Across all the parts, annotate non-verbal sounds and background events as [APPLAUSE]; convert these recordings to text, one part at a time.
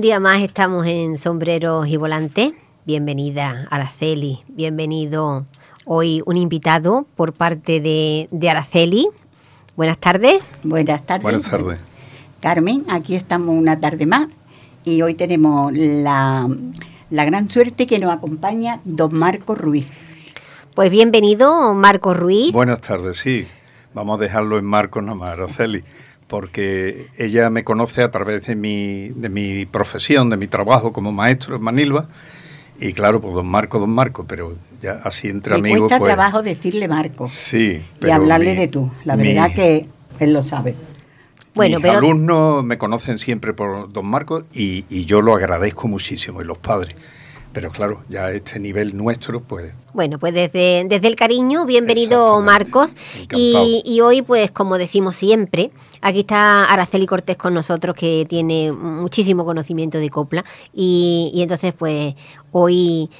Un día más estamos en Sombreros y Volantes. Bienvenida Araceli, bienvenido hoy un invitado por parte de, de Araceli. Buenas tardes. Buenas tardes. Buenas tardes. Carmen, aquí estamos una tarde más y hoy tenemos la, la gran suerte que nos acompaña don Marco Ruiz. Pues bienvenido, Marco Ruiz. Buenas tardes, sí. Vamos a dejarlo en Marco nomás, Araceli, porque ella me conoce a través de mi, de mi profesión, de mi trabajo como maestro en Manilva. Y claro, pues don Marco, don Marco, pero ya así entre Me amigos. cuesta pues, trabajo decirle Marco Sí. y hablarle mi- de tú. La mi- verdad que él lo sabe. Bueno, mis pero alumnos me conocen siempre por don Marco y, y yo lo agradezco muchísimo, y los padres. Pero claro, ya a este nivel nuestro, pues Bueno, pues desde, desde el cariño, bienvenido. Marcos. Y, y hoy, pues como decimos siempre, aquí está Araceli Cortés con nosotros, que tiene muchísimo conocimiento de copla. Y, y entonces, pues hoy,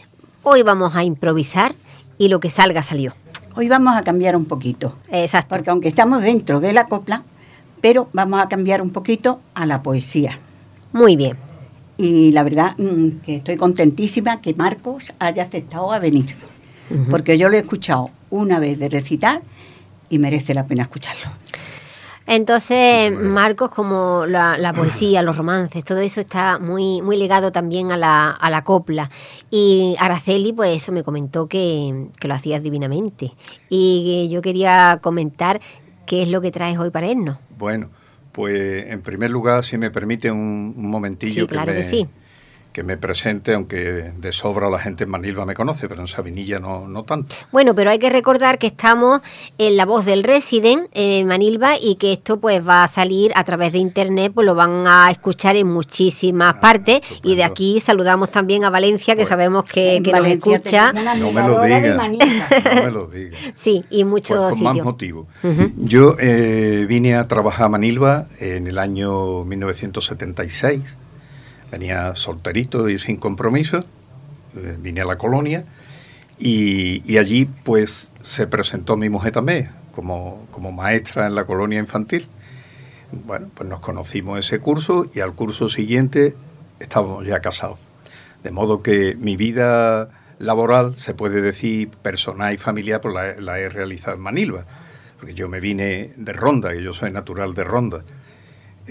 hoy vamos a improvisar y lo que salga salió. Hoy vamos a cambiar un poquito, Exacto. porque aunque estamos dentro de la copla, pero vamos a cambiar un poquito a la poesía. Muy bien. Y la verdad mm, que estoy contentísima que Marcos haya aceptado a venir, porque yo lo he escuchado una vez de recitar y merece la pena escucharlo. Entonces, Marcos, como la, la poesía, los romances, todo eso está muy, muy ligado también a la, a la copla. Y Araceli, pues eso me comentó que, que lo hacías divinamente. Y yo quería comentar qué es lo que traes hoy para Ernos. Bueno, pues en primer lugar, si me permite un, un momentillo Sí, claro me, que sí. Que me presente, aunque de sobra la gente en Manilva me conoce, pero en Sabinilla no, no tanto. Bueno, pero hay que recordar que estamos en la voz del Resident en Manilva y que esto pues va a salir a través de internet, pues lo van a escuchar en muchísimas partes y de aquí saludamos también a Valencia que Pues- sabemos que, que nos escucha. No me lo admiradora de diga, Manilva. [LAUGHS] no me lo diga. Sí, y muchos Pues con más motivo. Yo eh, vine a trabajar a Manilva en el año 1976. Venía solterito y sin compromiso. eh, vine a la colonia y, y allí pues se presentó mi mujer también como, como maestra en la colonia infantil. Bueno, pues nos conocimos ese curso y al curso siguiente estábamos ya casados. De modo que mi vida laboral, se puede decir personal y familiar, pues la, la he realizado en Manilva. Porque yo me vine de Ronda, que yo soy natural de Ronda.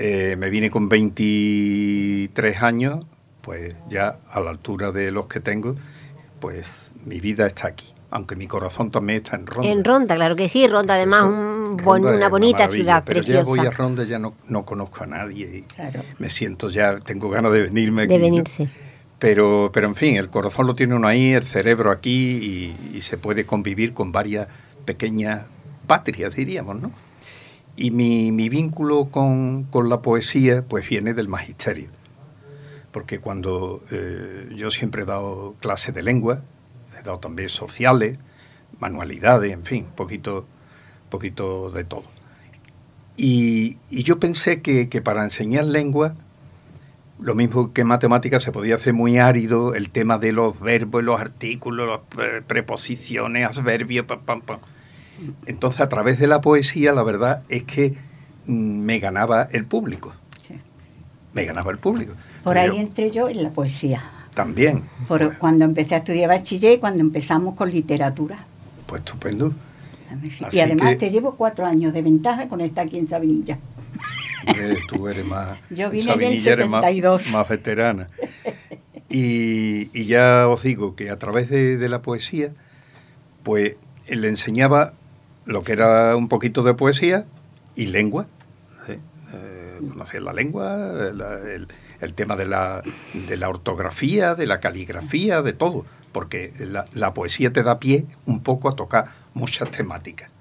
Eh, me vine con 23 años, pues ya a la altura de los que tengo, pues mi vida está aquí. Aunque mi corazón también está en Ronda. En Ronda, claro que sí, Ronda además Eso, un Ronda una bonita ciudad pero preciosa. ya voy a Ronda, ya no, no conozco a nadie y Claro. me siento ya, tengo ganas de venirme aquí. de ¿no? venirse. Pero, pero en fin, el corazón lo tiene uno ahí, el cerebro aquí y, y se puede convivir con varias pequeñas patrias, diríamos, ¿no? Y mi, mi vínculo con, con la poesía pues viene del magisterio. Porque cuando eh, yo siempre he dado clases de lengua, he dado también sociales, manualidades, en fin, poquito, poquito de todo. Y, y yo pensé que, que para enseñar lengua lo mismo que en matemáticas se podía hacer muy árido el tema de los verbos, los artículos, las pre- preposiciones, adverbios, pam, pam, pam. Entonces, a través de la poesía, la verdad es que mm, me ganaba el público. Sí. Me ganaba el público. Por ahí yo entré yo en la poesía. También. Por, Pues, cuando empecé a estudiar bachiller y cuando empezamos con literatura. pues estupendo. Sí. Y además que- te llevo cuatro años de ventaja con estar aquí en Sabinilla. Tú eres más. [LAUGHS] Yo en vine del Sabinilla eres más- 72. Más, veterana. Y, y ya os digo que a través de, de la poesía, pues le enseñaba lo que era un poquito de poesía y lengua. ¿sí? Eh, conocer la lengua, la- el, el tema de la, de la ortografía, de la caligrafía, de todo. Porque la, la poesía te da pie un poco a tocar muchas temáticas.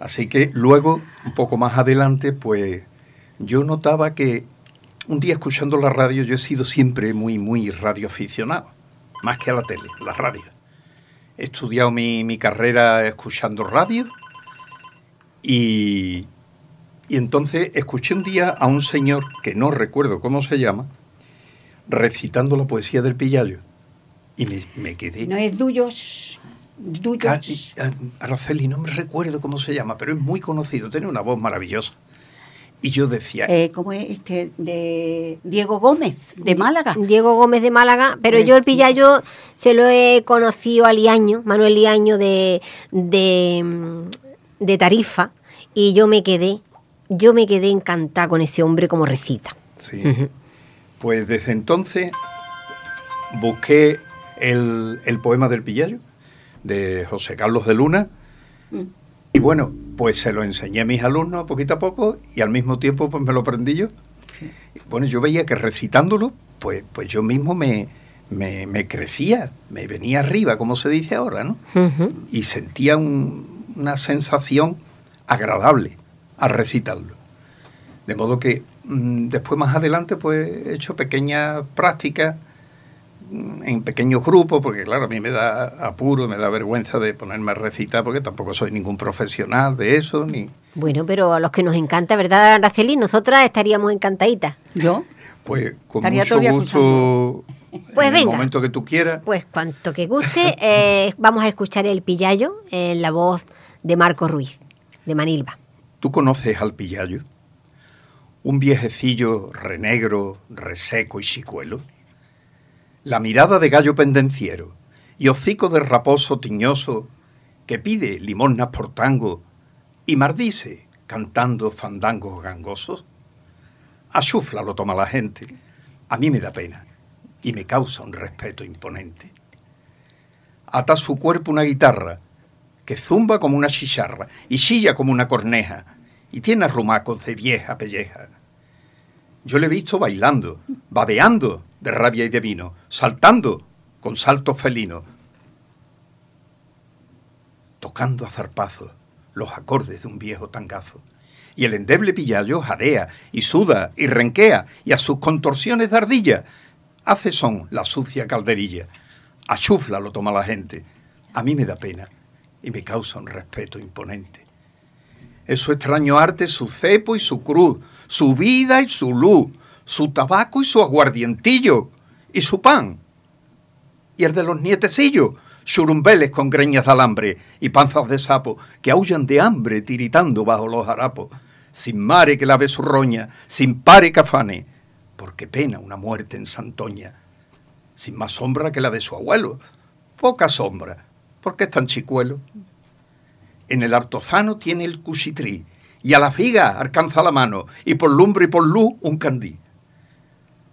Así que luego, un poco más adelante, pues yo notaba que un día escuchando la radio, yo he sido siempre muy, muy radioaficionado, más que a la tele, la radio. He estudiado mi, mi carrera escuchando radio y, y entonces escuché un día a un señor, que no recuerdo cómo se llama, recitando la poesía del Pillayo. Y me, me quedé... No es Duyos. Duyos. Ah, Araceli, no me recuerdo cómo se llama, pero es muy conocido, tiene una voz maravillosa. Y yo decía... Eh, ¿Cómo es este? De Diego Gómez, de Málaga. Diego Gómez de Málaga, pero yo el Pillayo se lo he conocido a Liaño, Manuel Liaño de, de, de Tarifa, y yo me quedé, yo me quedé encantada con ese hombre como recita. Sí. Pues desde entonces busqué el, el poema del Pillayo de José Carlos de Luna. Mm. Y bueno, pues se lo enseñé a mis alumnos poquito a poco y al mismo tiempo pues me lo aprendí yo. Bueno, yo veía que recitándolo, pues, pues yo mismo me, me, crecía, me venía arriba, como se dice ahora, ¿no? Y sentía una sensación agradable al recitarlo. De modo que mm, después más adelante pues he hecho pequeñas prácticas en pequeños grupos, porque claro, a mí me da apuro, me da vergüenza de ponerme a recitar, porque tampoco soy ningún profesional de eso, ni... Bueno, pero a los que nos encanta, ¿verdad, Araceli? Nosotras estaríamos encantaditas. ¿Yo? Pues con mucho gusto, pues en el momento que tú quieras. Pues cuanto que guste, [LAUGHS] eh, vamos a escuchar el Pillayo en la voz de Marco Ruiz, de Manilva. ¿Tú conoces al Pillayo? Un viejecillo renegro, reseco y chicuelo la mirada de gallo pendenciero y hocico de raposo tiñoso que pide limosnas por tango y mardice cantando fandangos gangosos? A chufla lo toma la gente. A mí me da pena y me causa un respeto imponente. Ata su cuerpo una guitarra que zumba como una chicharra y chilla como una corneja y tiene arrumacos de vieja pelleja. Yo le he visto bailando, babeando de rabia y de vino, saltando con saltos felinos, tocando a zarpazos los acordes de un viejo tangazo. Y el endeble pillayo jadea y suda y renquea y a sus contorsiones de ardilla hace son la sucia calderilla. A chufla lo toma la gente. A mí me da pena y me causa un respeto imponente. Es su extraño arte, su cepo y su cruz, su vida y su luz, su tabaco y su aguardientillo, y su pan. Y el de los nietecillos, churumbeles con greñas de alambre y panzas de sapo que aullan de hambre tiritando bajo los harapos, sin mare que lave su roña, sin pare que afane, porque pena una muerte en Santoña, sin más sombra que la de su abuelo, poca sombra, porque es tan chicuelo. En el artozano tiene el cuchitrí, y a la figa alcanza la mano, y por lumbre y por luz un candí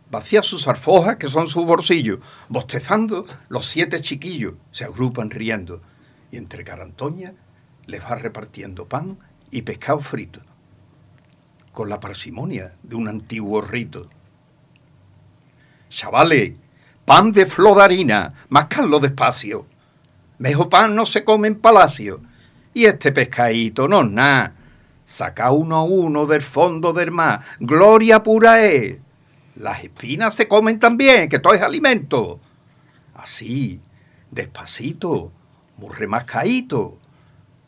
vacía sus arfojas, que son su bolsillo. Bostezando, los siete chiquillos se agrupan riendo. Y entre carantoña les va repartiendo pan y pescado frito, con la parsimonia de un antiguo rito. Chavales, pan de flor de harina, mascarlo despacio. Mejor pan no se come en palacio. Y este pescadito no es nada. Saca uno a uno del fondo del mar. Gloria pura es. Las espinas se comen también, que todo es alimento. Así, despacito, muy remascaíto.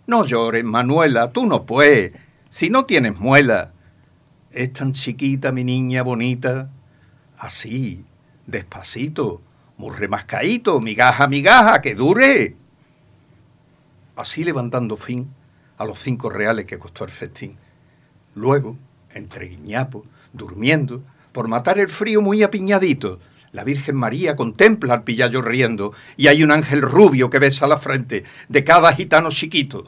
No llores, Manuela, tú no puedes, si no tienes muela. Es tan chiquita mi niña bonita. Así, despacito, muy remascaíto, migaja, migaja, que dure. Así levantando fin a los cinco reales que costó el festín. Luego, entre guiñapos, durmiendo, por matar el frío muy apiñadito. La Virgen María contempla al pillayo riendo y hay un ángel rubio que besa la frente de cada gitano chiquito.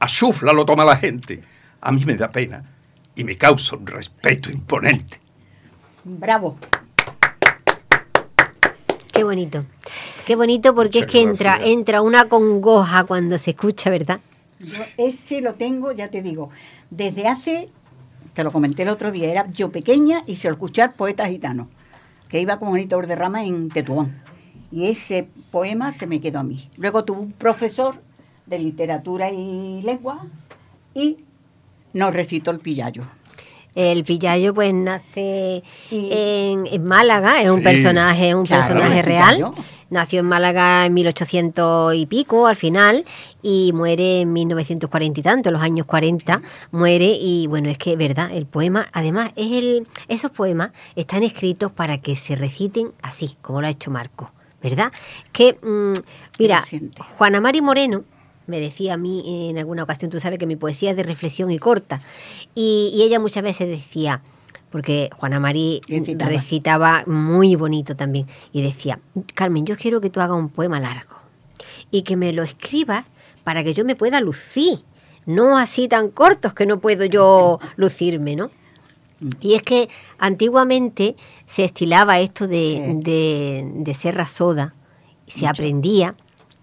A chufla lo toma la gente. A mí me da pena y me causa un respeto imponente. Bravo. Qué bonito. Qué bonito porque es que entra, entra una congoja cuando se escucha, ¿verdad? ese lo tengo, ya te digo, desde hace te lo comenté el otro día, era yo pequeña y se lo escuchar poeta gitano, que iba con Juanito Rama en Tetuán. Y ese poema se me quedó a mí. Luego tuve un profesor de literatura y lengua y nos recitó el pillayo. El Pillayo pues nace en, Málaga, es un personaje, un personaje real. Nació en Málaga en 1800 y pico al final y muere en 1940 y tanto, en los años 40 muere y bueno, es que verdad, el poema, además es el esos poemas están escritos para que se reciten así, como lo ha hecho Marco, ¿verdad? Que mm, mira, Juana Mari Moreno me decía a mí en alguna ocasión, tú sabes que mi poesía es de reflexión y corta, y, y ella muchas veces decía, porque Juana Marí Recitaba. recitaba muy bonito también, y decía, Carmen, yo quiero que tú hagas un poema largo y que me lo escribas para que yo me pueda lucir, no así tan cortos que no puedo yo lucirme, ¿no? Y es que antiguamente se estilaba esto de, de, de ser rasoda, se aprendía,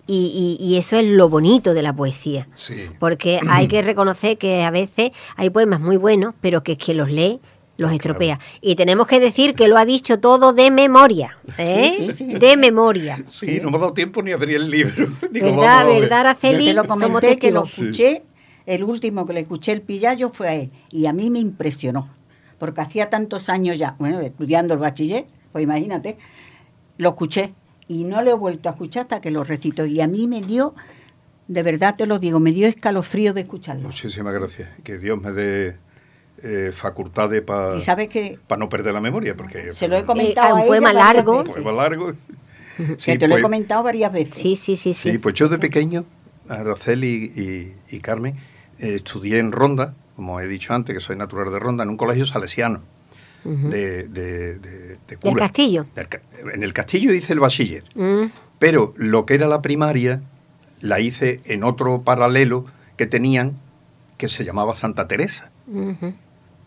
y, y- y eso es lo bonito de la poesía. Sí. Porque [CLEARS THROAT] hay que reconocer que a veces hay poemas muy buenos, pero que quien los lee los estropea. Y tenemos que decir que lo ha dicho todo de memoria, ¿eh? Sí, sí, sí. De memoria. Sí, no me ha dado tiempo ni a abrir el libro. [LAUGHS] Digo, ¿Verdad, a ver. verdad, Yo Araceli? te lo Somos que lo escuché, el último que le escuché el pillayo fue a él, y a mí me impresionó, porque hacía tantos años ya, bueno, estudiando el bachiller, pues imagínate, lo escuché, y no lo he vuelto a escuchar hasta que lo recito, y a mí me dio, de verdad te lo digo, me dio escalofrío de escucharlo. Muchísimas gracias. Que Dios me dé eh, facultades para que no perder la memoria, porque se lo he comentado Eh, un a ella poema largo. un poema largo. [LAUGHS] que Sí, te lo he pues- comentado varias veces. Sí, sí, sí, sí. Sí, pues yo de pequeño, Araceli y, y Carmen, eh, estudié en Ronda, como he dicho antes, que soy natural de Ronda, en un colegio salesiano. De, de, de- de ¿Del castillo? Del en el castillo hice el bachiller, Mm, pero lo que era la primaria la hice en otro paralelo que tenían que se llamaba Santa Teresa.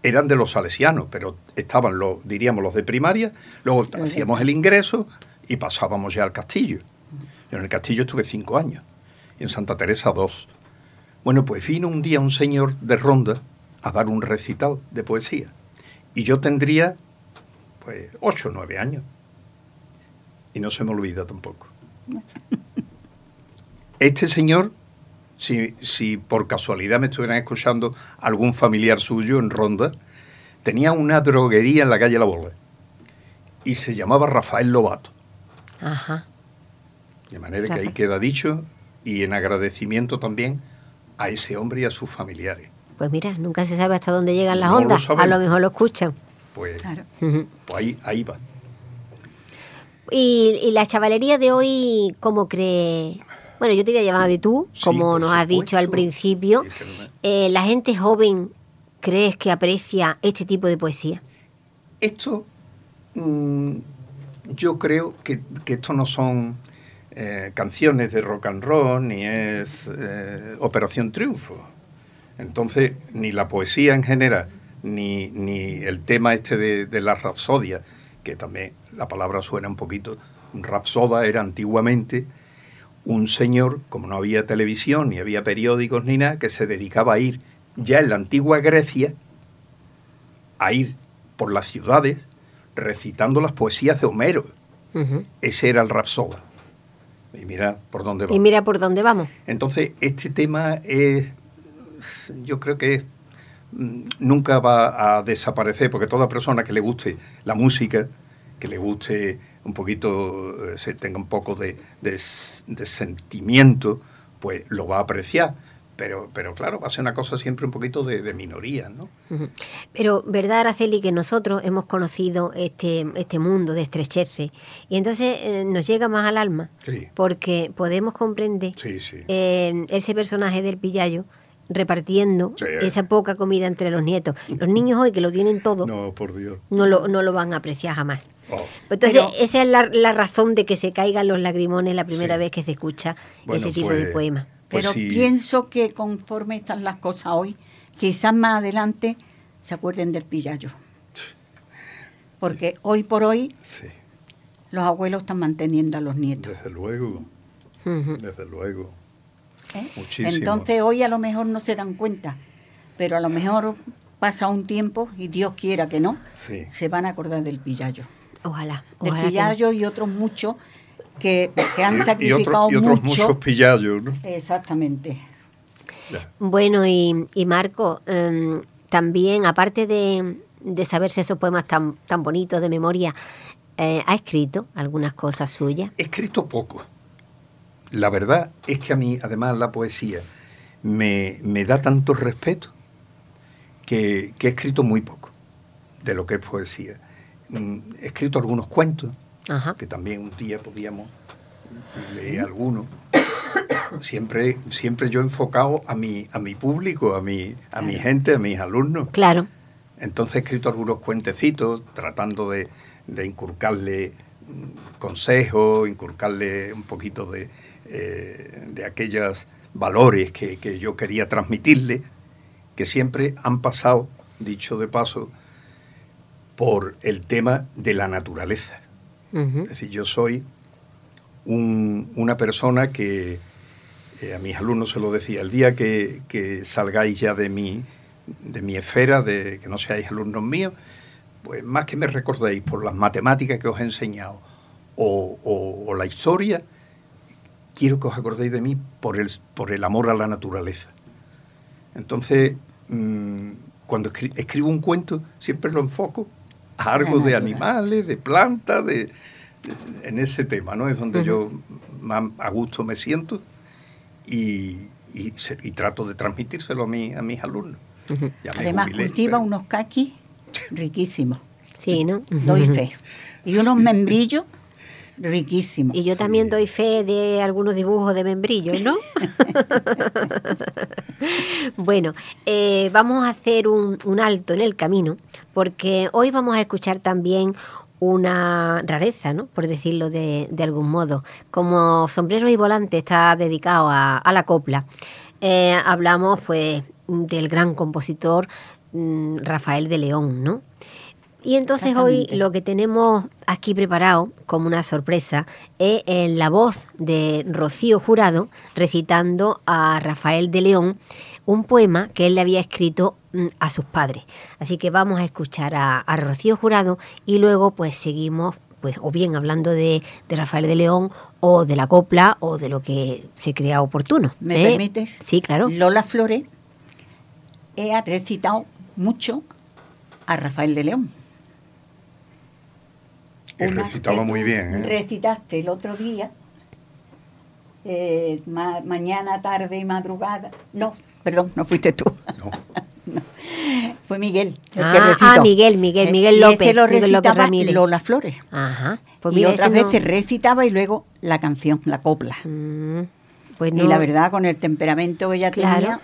Eran de los salesianos, pero estaban los, diríamos, los de primaria, luego hacíamos el ingreso y pasábamos ya al castillo. Yo en el castillo estuve cinco años y en Santa Teresa dos. Bueno, pues vino un día un señor de Ronda a dar un recital de poesía. Y yo tendría, pues, ocho o nueve años. Y no se me olvida tampoco. [LAUGHS] Este señor, si, si por casualidad me estuvieran escuchando algún familiar suyo en Ronda, tenía una droguería en la calle La Bola. Y se llamaba Rafael Lobato. Ajá. De manera que ahí queda dicho y en agradecimiento también a ese hombre y a sus familiares. Pues mira, nunca se sabe hasta dónde llegan las No ondas. A lo mejor lo escuchan. Pues, Claro. Pues ahí, ahí va. Y, y la chavalería de hoy, ¿cómo cree? Bueno, yo te voy a llamar de tú, Sí, como nos has dicho al principio. Sí, no Eh, ¿La gente joven crees que aprecia este tipo de poesía? Esto, mm, yo creo que, que esto no son eh, canciones de rock and roll, ni es eh, Operación Triunfo. Entonces, ni la poesía en general, ni, ni el tema este de, de la rapsodia, que también la palabra suena un poquito, un rapsoda era antiguamente un señor, como no había televisión, ni había periódicos, ni nada, que se dedicaba a ir ya en la antigua Grecia, a ir por las ciudades recitando las poesías de Homero. Ese era el rapsoda. Y mira por dónde va. Y mira por dónde vamos. Entonces, este tema es, yo creo que mm, nunca va a desaparecer, porque toda persona que le guste la música, que le guste un poquito, eh, se tenga un poco de, de sentimiento, pues lo va a apreciar. Pero, pero claro, va a ser una cosa siempre un poquito de, de minoría, ¿no? Pero, ¿verdad, Araceli, que nosotros hemos conocido este, este mundo de estrecheces y entonces eh, nos llega más al alma? Sí. Porque podemos comprender Sí, sí. eh, ese personaje del pillayo repartiendo Sí. esa poca comida entre los nietos. Los niños hoy que lo tienen todo no, No, por Dios. lo, no lo van a apreciar jamás. Oh. Entonces, Pero- esa es la, la razón de que se caigan los lagrimones la primera Sí. vez que se escucha Bueno, ese tipo pues- de poema. Pues Pero sí. pienso que conforme están las cosas hoy, quizás más adelante se acuerden del pillayo. Porque hoy por hoy Sí, los abuelos están manteniendo a los nietos. desde luego, desde luego. ¿Eh? Muchísimo. Entonces hoy a lo mejor no se dan cuenta, pero a lo mejor pasa un tiempo y Dios quiera que no, Sí. se van a acordar del pillayo. Ojalá. Del ojalá que pillayo y otros muchos que, que han Y- y, sacrificado otro- y otros mucho. muchos pillallos, ¿no? Exactamente. Ya. Bueno, y, y Marco, em, también, aparte de, de saberse esos poemas tan, tan bonitos de memoria, eh, ¿ha escrito algunas cosas suyas? He escrito poco. La verdad es que a mí, además, la poesía me, me da tanto respeto que, que he escrito muy poco de lo que es poesía. Mm, He escrito algunos cuentos, Ajá. que también un día podíamos leí alguno. Siempre, siempre yo he enfocado a mi, a mi público, a mi, a mi gente, a mis alumnos. Claro. Entonces he escrito algunos cuentecitos tratando de, de inculcarle mm, consejos, inculcarle un poquito de, eh, de aquellos valores que, que, yo quería transmitirle, que siempre han pasado, dicho de paso, por el tema de la naturaleza. Es decir, yo soy una persona que eh, a mis alumnos se lo decía, el día que, que, salgáis ya de mi, de mi esfera, de que no seáis alumnos míos, pues más que me recordéis por las matemáticas que os he enseñado o, o, la historia, quiero que os acordéis de mí por el, por el amor a la naturaleza. Entonces, mmm, cuando escribo un cuento, siempre lo enfoco a algo de animales, de plantas, de, en ese tema, ¿no? Es donde yo más a gusto me siento y, y, y trato de transmitírselo a, mi, a mis alumnos. Uh -huh. Además, jubilé, cultiva pero... unos caquis [LAUGHS] riquísimos. Sí, ¿no? Doy fe. Y unos [LAUGHS] membrillos riquísimos. Y yo sí. también doy fe de algunos dibujos de membrillos, ¿no? [LAUGHS] bueno, eh, vamos a hacer un, un alto en el camino porque hoy vamos a escuchar también una rareza, ¿no? por decirlo de, de, algún modo. Como Sombrero y Volante está dedicado a, a la copla, eh, hablamos pues, del gran compositor mm, Rafael de León, ¿no? Y entonces hoy lo que tenemos aquí preparado como una sorpresa es en la voz de Rocío Jurado recitando a Rafael de León un poema que él le había escrito mm, a sus padres. Así que vamos a escuchar a, a Rocío Jurado y luego pues seguimos pues o bien hablando de, de, Rafael de León o de la copla o de lo que se crea oportuno. ¿Me ¿eh? permites? Sí, claro. Lola Flores ha recitado mucho a Rafael de León. Y recitaba muy bien. ¿eh? Recitaste el otro día, eh, ma mañana, tarde y madrugada. No, perdón, no fuiste tú. No. [LAUGHS] no. Fue Miguel el ah, que recitó. Ah, Miguel, Miguel, Miguel López. Y es que lo Miguel López Ramírez. Lola Flores. Ajá. Pues y otras veces no... recitaba y luego la canción, la copla. Mm, pues no. Y la verdad, con el temperamento que ella claro. tenía.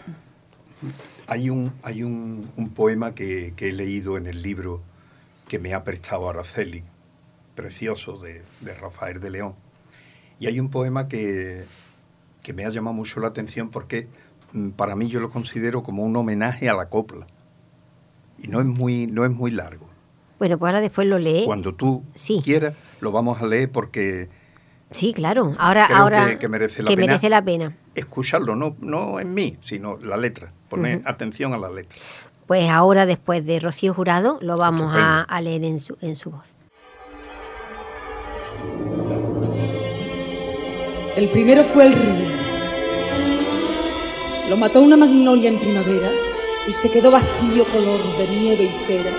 Hay un, hay un, un poema que, que, he leído en el libro que me ha prestado Araceli, precioso, de, de Rafael de León. Y hay un poema que, que me ha llamado mucho la atención porque mm, para mí yo lo considero como un homenaje a la copla. Y no es muy, no es muy largo. Bueno, pues ahora después lo lee. Cuando tú sí. quieras, lo vamos a leer porque... Sí, claro. Ahora, ahora que, que, merece, la, que pena merece la pena escucharlo, no, no en mí, sino la letra, poner uh -huh. atención a la letra. Pues ahora, después de Rocío Jurado, lo vamos a, a, leer en su, en su voz. El primero fue el río. Lo mató una magnolia en primavera y se quedó vacío color de nieve y cera,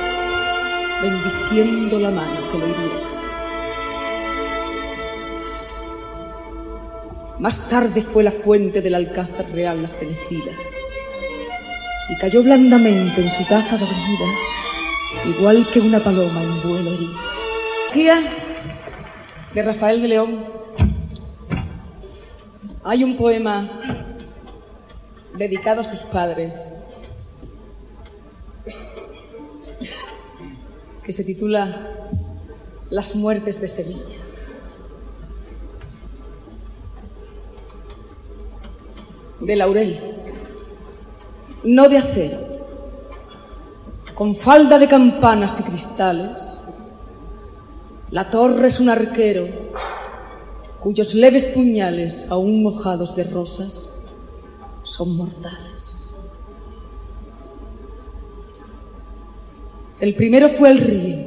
bendiciendo la mano que lo hiriera. Más tarde fue la fuente del alcázar real la fenecida y cayó blandamente en su taza dormida, igual que una paloma en vuelo herido. Gira de Rafael de León. Hay un poema dedicado a sus padres que se titula Las muertes de Sevilla. de laurel, no de acero, con falda de campanas y cristales. La torre es un arquero cuyos leves puñales, aún mojados de rosas, son mortales. El primero fue el río.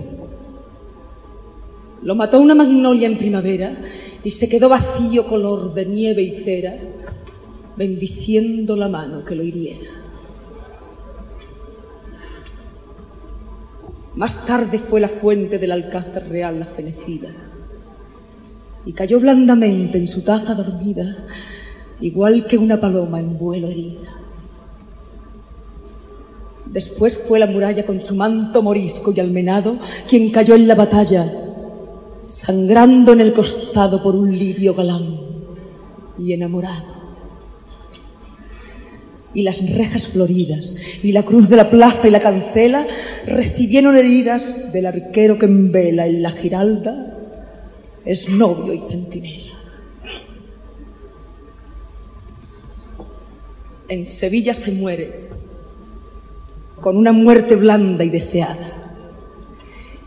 Lo mató una magnolia en primavera y se quedó vacío color de nieve y cera bendiciendo la mano que lo hiriera. Más tarde fue la fuente del alcázar real la fenecida y cayó blandamente en su taza dormida, igual que una paloma en vuelo herida. Después fue la muralla con su manto morisco y almenado quien cayó en la batalla sangrando en el costado por un lirio galán y enamorado. Y las rejas floridas y la cruz de la plaza y la cancela recibieron heridas del arquero que en vela en la giralda es novio y centinela. En Sevilla se muere con una muerte blanda y deseada.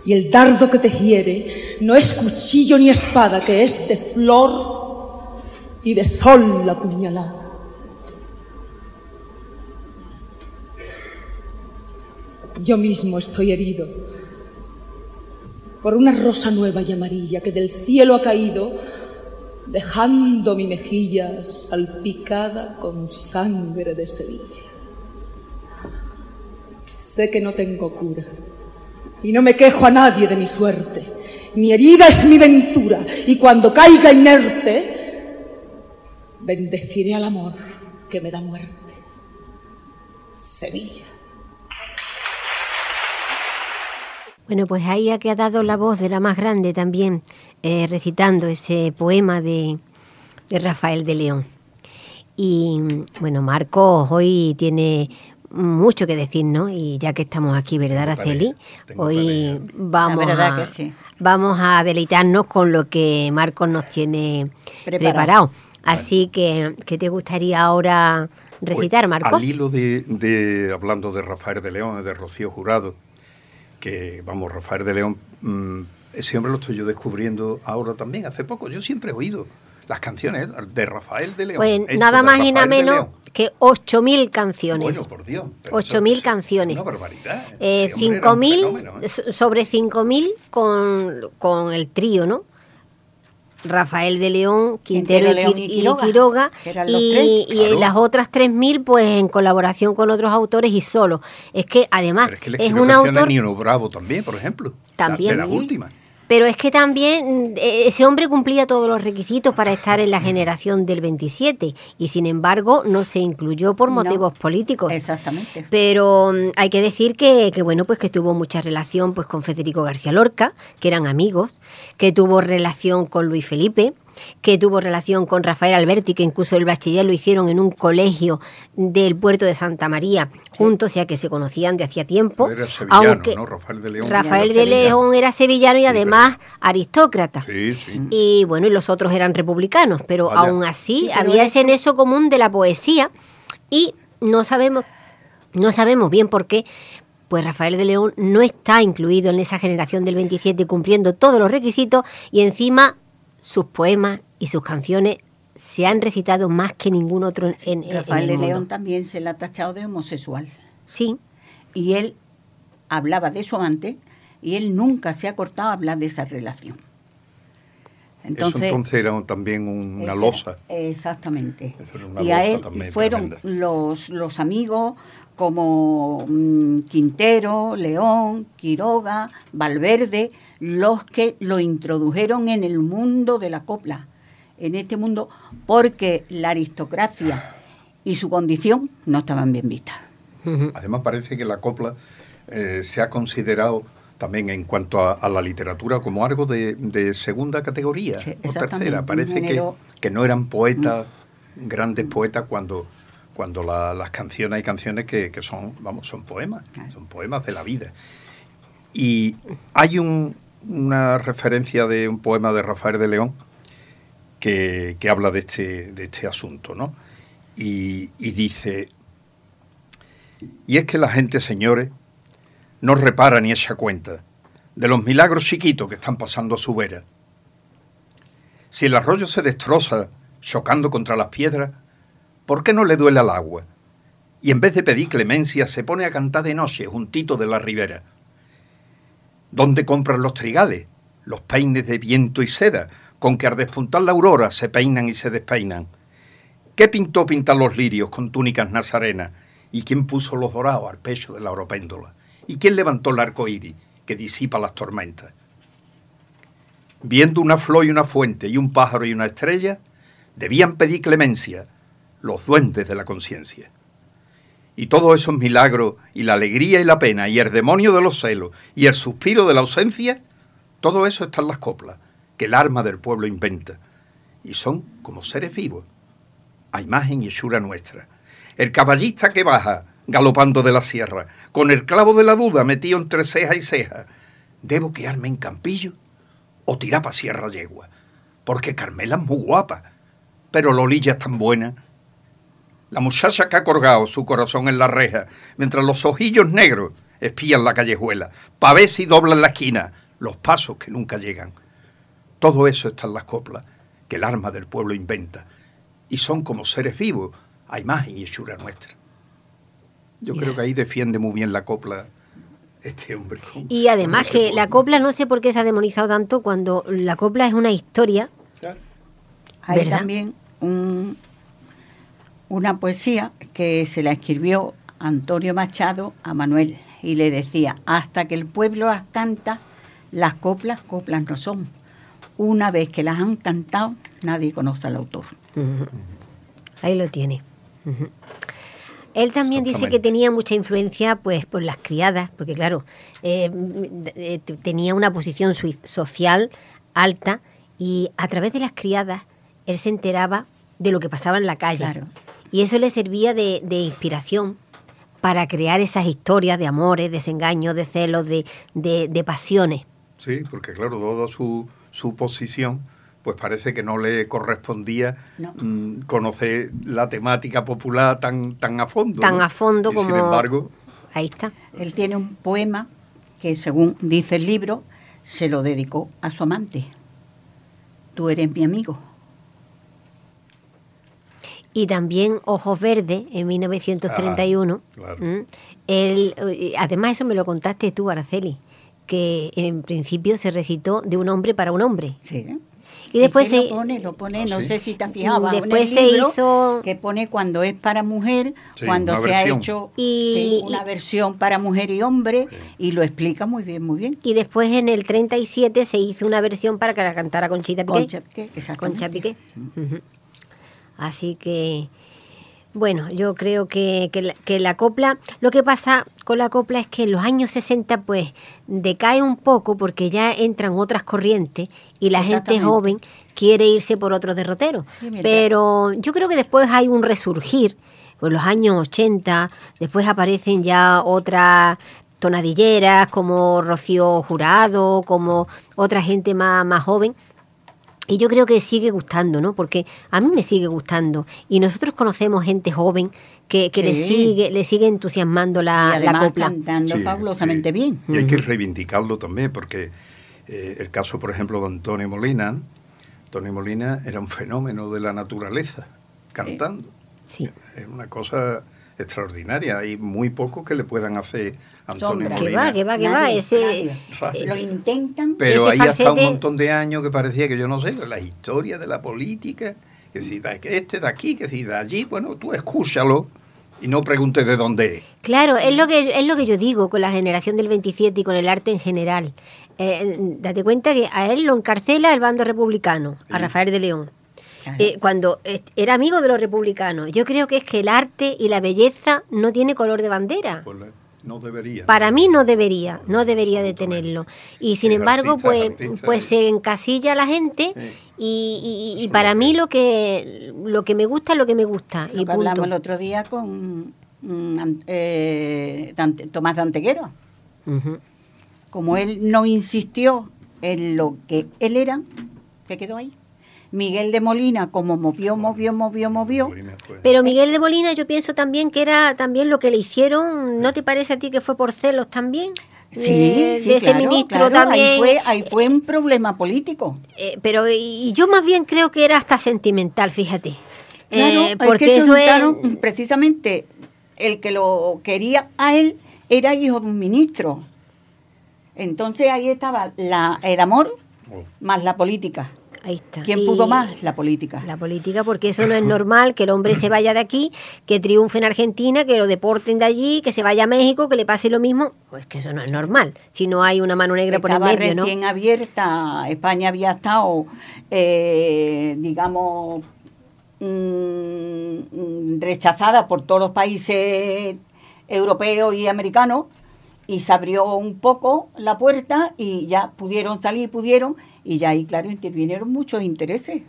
Y el dardo que te hiere no es cuchillo ni espada, que es de flor y de sol la puñalada. Yo mismo estoy herido por una rosa nueva y amarilla que del cielo ha caído, dejando mi mejilla salpicada con sangre de Sevilla. Sé que no tengo cura y no me quejo a nadie de mi suerte. Mi herida es mi ventura y cuando caiga inerte, bendeciré al amor que me da muerte. Sevilla. Bueno, pues ahí ha quedado la voz de la más grande también, eh, recitando ese poema de, de Rafael de León. Y bueno, Marcos hoy tiene mucho que decir, ¿no? Y ya que estamos aquí, ¿verdad, Araceli? Hoy vamos a, vamos a deleitarnos con lo que Marcos nos tiene preparado. Así que, ¿qué te gustaría ahora recitar, pues, Marcos? Al hilo de, de, hablando de Rafael de León, de Rocío Jurado, que, vamos, Rafael de León, mmm, ese hombre lo estoy yo descubriendo ahora también, hace poco. Yo siempre he oído las canciones de Rafael de León. Pues nada más y nada menos que 8.000 canciones. Bueno, por Dios. 8.000 canciones. Una barbaridad. Eh, 5.000, ¿eh? sobre 5.000 con, con el trío, ¿no? Rafael de León, Quintero, Quintero y, León y, Quiroga, y, y claro. las otras 3.000 pues en colaboración con otros autores y solo. Es que además es, que es un autor... Nino Bravo también, por ejemplo. También. La, de la última. Pero es que también eh, ese hombre cumplía todos los requisitos para estar en la generación del 27 y sin embargo no se incluyó por motivos no, políticos. Exactamente. Pero um, hay que decir que, que, bueno, pues que tuvo mucha relación pues con Federico García Lorca, que eran amigos, que tuvo relación con Luis Felipe, que tuvo relación con Rafael Alberti, que incluso el bachiller lo hicieron en un colegio del puerto de Santa María, juntos, ya que se conocían de hacía tiempo. Pero era sevillano, aunque ¿no? Rafael de León. Rafael de León era sevillano y además sí, aristócrata. Sí, sí. Y bueno, y los otros eran republicanos, pero Vaya. aún así había ese nexo común de la poesía y no sabemos, no sabemos bien por qué, pues Rafael de León no está incluido en esa generación del 27 cumpliendo todos los requisitos y encima sus poemas y sus canciones se han recitado más que ningún otro en, en Rafael en el mundo. León también se le ha tachado de homosexual. Sí. Y él hablaba de su amante y él nunca se ha cortado a hablar de esa relación. Entonces, Eso entonces era también un, una losa. Exactamente. Una y losa a él fueron los, los amigos como mmm, Quintero, León, Quiroga, Valverde, los que lo introdujeron en el mundo de la copla, en este mundo, porque la aristocracia y su condición no estaban bien vistas. Además parece que la copla eh, se ha considerado también en cuanto a, a la literatura como algo de, de segunda categoría Sí, o tercera. Parece que, que no eran poetas, grandes poetas cuando cuando la- las canciones hay canciones que, que son vamos son poemas, son poemas de la vida. Y hay un, una referencia de un poema de Rafael de León que, que habla de este, de este asunto, ¿no? Y, y dice, y es que la gente, señores, no repara ni echa cuenta de los milagros chiquitos que están pasando a su vera. Si el arroyo se destroza chocando contra las piedras, ¿por qué no le duele al agua? Y en vez de pedir clemencia se pone a cantar de noche juntito de la ribera. ¿Dónde compran los trigales? Los peines de viento y seda, con que al despuntar la aurora se peinan y se despeinan. ¿Qué pintó pintar los lirios con túnicas nazarenas? ¿Y quién puso los dorados al pecho de la oropéndola? ¿Y quién levantó el arco iris que disipa las tormentas? Viendo una flor y una fuente y un pájaro y una estrella, debían pedir clemencia los duendes de la conciencia. Y todos esos milagros, y la alegría y la pena, y el demonio de los celos, y el suspiro de la ausencia, todo eso está en las coplas, que el arma del pueblo inventa. Y son como seres vivos, a imagen y hechura nuestra. El caballista que baja, galopando de la sierra, con el clavo de la duda metido entre ceja y ceja. ¿Debo quedarme en Campillo o tirar para Sierra Yegua? Porque Carmela es muy guapa, pero Lolilla es tan buena. La muchacha que ha colgado su corazón en la reja, mientras los ojillos negros espían la callejuela, pa' ver si doblan la esquina, los pasos que nunca llegan. Todo eso está en las coplas que el arma del pueblo inventa, y son como seres vivos, a imagen y hechura nuestra. Yo creo que ahí defiende muy bien la copla este hombre. Y además que la copla no sé por qué se ha demonizado tanto cuando la copla es una historia. Hay ¿Verdad? también un- una poesía que se la escribió Antonio Machado a Manuel y le decía, hasta que el pueblo las canta, las coplas, coplas no son. Una vez que las han cantado, nadie conoce al autor. Ahí lo tiene. Él también dice que tenía mucha influencia pues por las criadas, porque claro, eh, eh, tenía una posición social alta y a través de las criadas él se enteraba de lo que pasaba en la calle. Claro. Y eso le servía de, de inspiración para crear esas historias de amores, desengaños, de celos, de, de- de pasiones. Sí, porque claro, toda su, su posición, pues parece que no le correspondía No. mm, conocer la temática popular tan, tan a fondo. Tan ¿no? a fondo Y como... Sin embargo, Ahí está. Él tiene un poema que, según dice el libro, se lo dedicó a su amante. Tú eres mi amigo. Y también Ojos Verdes, en 1931. Ah, claro. ¿m? Él, eh, además, eso me lo contaste tú, Araceli, que en principio se recitó de un hombre para un hombre. Sí. Y después Es que se- lo pone, lo pone, Ah, no sí. sé si te has fijado, abajo en Después se hizo- que pone cuando es para mujer, Sí, cuando se versión. ha hecho Y- sí, una y- versión para mujer y hombre, Sí. y lo explica muy bien, muy bien. Y después en el 37 se hizo una versión para que la cantara Conchita Piqué. Concha Piqué. Concha Piqué. Ujú. Así que, bueno, yo creo que, que la, que la copla, lo que pasa con la copla es que en los años 60 pues decae un poco porque ya entran otras corrientes y la gente joven quiere irse por. Sí, mira. Pero yo creo que después hay un resurgir, en los años 80, después aparecen ya otras tonadilleras como Rocío Jurado, como otra gente más, más joven. Y yo creo que sigue gustando, ¿no? Porque a mí me sigue gustando. Y nosotros conocemos gente joven que, que le sigue le sigue entusiasmando y la, la además copla. cantando Sí, fabulosamente sí. bien. Y hay que reivindicarlo también, porque eh, el caso, por ejemplo, de Antonio Molina, Antonio Molina era un fenómeno de la naturaleza, cantando. Sí. Es una cosa extraordinaria. Hay muy pocos que le puedan hacer Antonio Sombra. Que va, que va, que va. Ese, nadie. Fácil. Lo intentan, Pero ese ahí ha estado un falsete- montón de años que parecía que yo no sé, la historia de la política, que si da que este de aquí, que si de allí, bueno, tú escúchalo y no preguntes de dónde es. Claro, es lo que es lo que yo digo con la generación del 27 y con el arte en general. Eh, date cuenta que a él lo encarcela el bando republicano, a. Rafael de León. Claro. Eh, cuando era amigo de los republicanos. Yo creo que es que el arte y la belleza no tiene color de bandera. Pues la- no debería. Para mí no debería, no debería de tenerlo. Y sin embargo, pues, pues se encasilla la gente y, y- y Eso para mí que- lo que lo que me gusta es lo que me gusta. y hablamos el otro día con mm, eh, Dante- Tomás Danteguero. Como él no insistió en lo que él era, se quedó ahí. Miguel de Molina, como movió, movió, movió, movió, Pero Miguel de Molina yo pienso también que era también lo que le hicieron, ¿no te parece a ti que fue por celos también? Sí, de, sí, de ese claro, ministro claro, también. Ahí fue, ahí fue un problema político. Eh, pero y y yo más bien creo que era hasta sentimental, fíjate. Claro, Eh, es porque que eso es... precisamente el que lo quería a él era hijo de un ministro. Entonces ahí estaba la, el amor Oh, más la política. Ahí está. ¿Quién Y pudo más? La política. La política, porque eso no es normal, que el hombre se vaya de aquí, que triunfe en Argentina, que lo deporten de allí, que se vaya a México, que le pase lo mismo. Pues que eso no es normal, si no hay una mano negra por el medio, ¿no? recién abierta, España había estado, eh, digamos, mm, rechazada por todos los países europeos y americanos y se abrió un poco la puerta y ya pudieron salir, pudieron Y ya ahí, claro, intervinieron muchos intereses.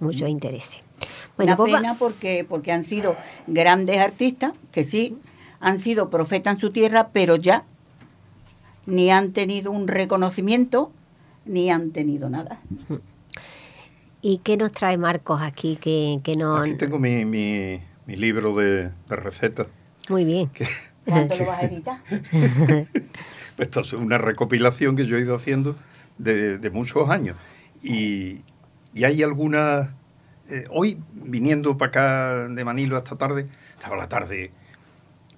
Muchos intereses. Una Bueno, pues va- pena porque, porque han sido grandes artistas, que sí, han sido profetas en su tierra, pero ya ni han tenido un reconocimiento, ni han tenido nada. ¿y qué nos trae Marcos aquí? Que, que no... Aquí tengo mi, mi- mi libro de, de recetas. Muy bien. que ¿Cuándo lo vas a editar? [LAUGHS] Esto es una recopilación que yo he ido haciendo de, de muchos años. Y, y hay algunas... eh, hoy, viniendo para acá de Manilo esta tarde, estaba la tarde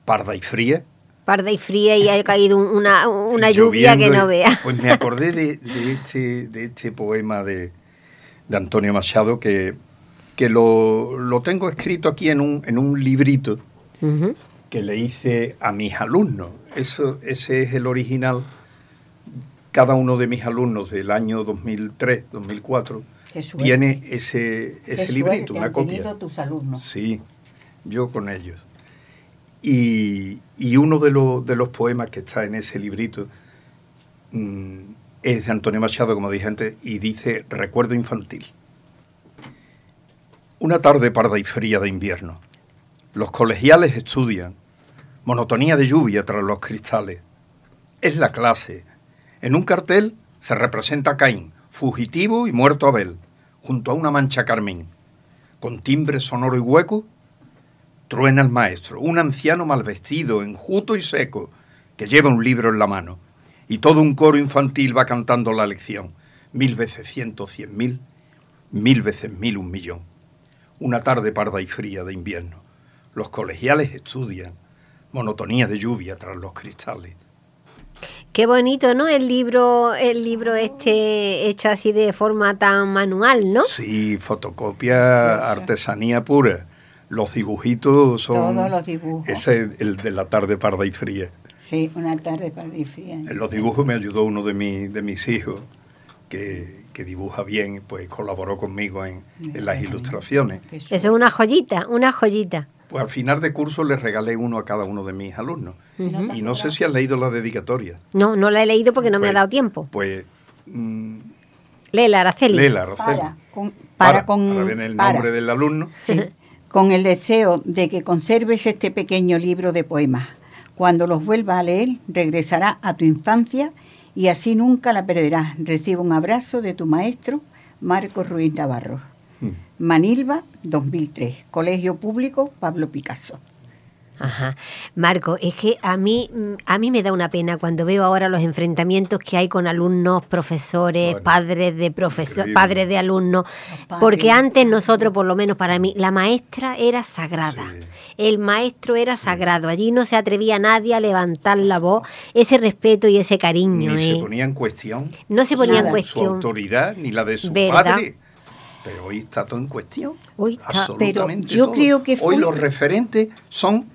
parda y fría. Parda y fría y ha caído un- una, una lluvia que no vea. [LAUGHS] Pues me acordé de, de este, de este poema de, de Antonio Machado que, que lo, lo tengo escrito aquí en un, en un librito Ujú. que le hice a mis alumnos. Eso, ese es el original. Cada uno de mis alumnos del año 2003, 2004, Qué suerte. tiene ese, ese librito, una han copia. tenido tus alumnos. Sí, yo con ellos. Y, y uno de, los de los poemas que está en ese librito mm, es de Antonio Machado, como dije antes, y dice Recuerdo infantil. Una tarde parda y fría de invierno. Los colegiales estudian. Monotonía de lluvia tras los cristales. Es la clase. En un cartel se representa a Caín, fugitivo y muerto Abel, junto a una mancha carmín. Con timbre sonoro y hueco, truena el maestro, un anciano mal vestido, enjuto y seco, que lleva un libro en la mano. Y todo un coro infantil va cantando la lección. Mil veces ciento, cien mil, mil veces mil, un millón. Una tarde parda y fría de invierno. Los colegiales estudian. Monotonía de lluvia tras los cristales. Qué bonito, ¿no? El libro, el libro este hecho así de forma tan manual, ¿no? Sí, fotocopia, artesanía pura. Los dibujitos son... Todos los dibujos. Ese es el de la tarde parda y fría. Sí, una tarde parda y fría. En los dibujos me ayudó uno de, mi- de mis hijos, que, que dibuja bien, pues colaboró conmigo en, en las ilustraciones. Eso es una joyita, una joyita. Pues al final de curso les regalé uno a cada uno de mis alumnos. Y no sé si han leído la dedicatoria. No, no la he leído porque no me ha Pues- dado tiempo. Pues mm, Léela, Araceli. léela, Araceli. Para, con, para, con, ahora viene el para. nombre del alumno. Sí, con el deseo de que conserves este pequeño libro de poemas. Cuando los vuelvas a leer, regresará a tu infancia y así nunca la perderás. Recibe un abrazo de tu maestro, Marcos Ruiz Navarro. Manilva, 2003. Colegio Público, Pablo Picasso. Ajá. Marco, es que a mí, mm, a mí me da una pena cuando veo ahora los enfrentamientos que hay con alumnos, profesores, Bueno, padres de profesores, increíble. padres de alumnos, porque antes nosotros, por lo menos para mí, la maestra era sagrada. Sí. El maestro era sagrado. Allí no se atrevía nadie a levantar la voz. Ese respeto y ese cariño. Ni se ¿eh? ponía en cuestión No se ponía en Nada. su cuestión. autoridad ni la de su ¿Verdad? padre. Pero hoy está todo en cuestión. Hoy está- Absolutamente Pero yo todo. creo que Hoy los referentes son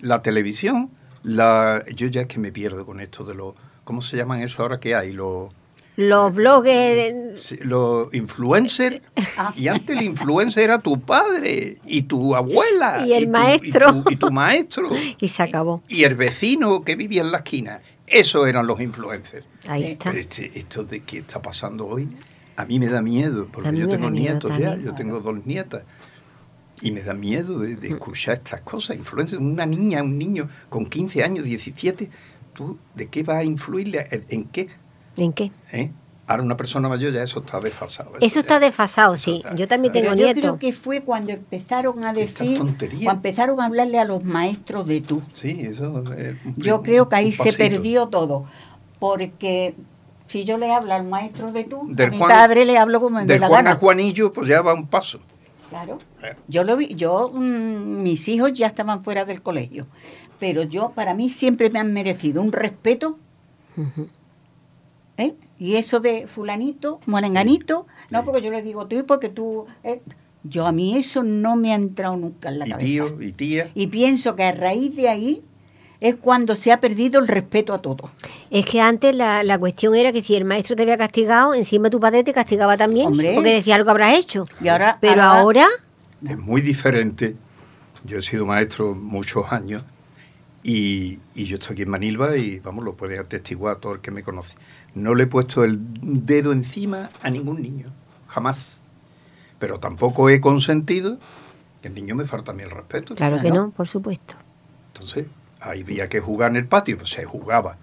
la televisión, la yo ya es que me pierdo con esto de los ¿cómo se llaman eso ahora que hay? Los Los bloggers. sí, los influencers [LAUGHS] y antes el influencer era tu padre y tu abuela Y el tu- maestro. y tu, y tu maestro [LAUGHS] Y se acabó. y el vecino que vivía en la esquina. Esos eran los influencers. Ahí Eh, está. Pero este- esto de qué está pasando hoy, a mí me da miedo, porque yo tengo nietos ya, también. yo tengo dos nietas. Y me da miedo de, de escuchar estas cosas. Influencia, una niña, un niño con 15 años, 17, ¿tú de qué vas a influirle? ¿En, en qué? ¿En qué? ¿Eh? Ahora una persona mayor ya eso está desfasado. Eso está ya- desfasado, eso sí. está- Yo también tengo yo nietos. creo que fue cuando empezaron a decir, tonterías. cuando empezaron a hablarle a los maestros de tú. Sí, eso es un- Yo creo que ahí se perdió todo, porque si yo le hablo al maestro de tú, Del a mi Juan- padre le hablo como me Del la Juan a. Juanillo, pues ya va un paso. Claro. Eh. Yo lo vi, yo mm, mis hijos ya estaban fuera del colegio, pero yo para mí siempre me han merecido un respeto. ¿eh? Y eso de fulanito, morenganito, no Sí. porque yo le digo tú porque tú, ¿eh? yo a mí eso no me ha entrado nunca en la Y cabeza. tío, y tía. Y pienso que a raíz de ahí es cuando se ha perdido el respeto a todo. Es que antes la, la cuestión era que si el maestro te había castigado, encima tu padre te castigaba también. Hombre. Porque decía algo habrás hecho. Y ahora, Pero ahora, Es muy diferente. Yo he sido maestro muchos años Y, y yo estoy aquí en Manilva y, vamos, lo puede atestiguar todo el que me conoce. No le he puesto el dedo encima a ningún niño, jamás. Pero tampoco he consentido que el niño me falta a mí el respeto. Claro que no, por supuesto. Entonces, había que jugar en el patio, pues se jugaba.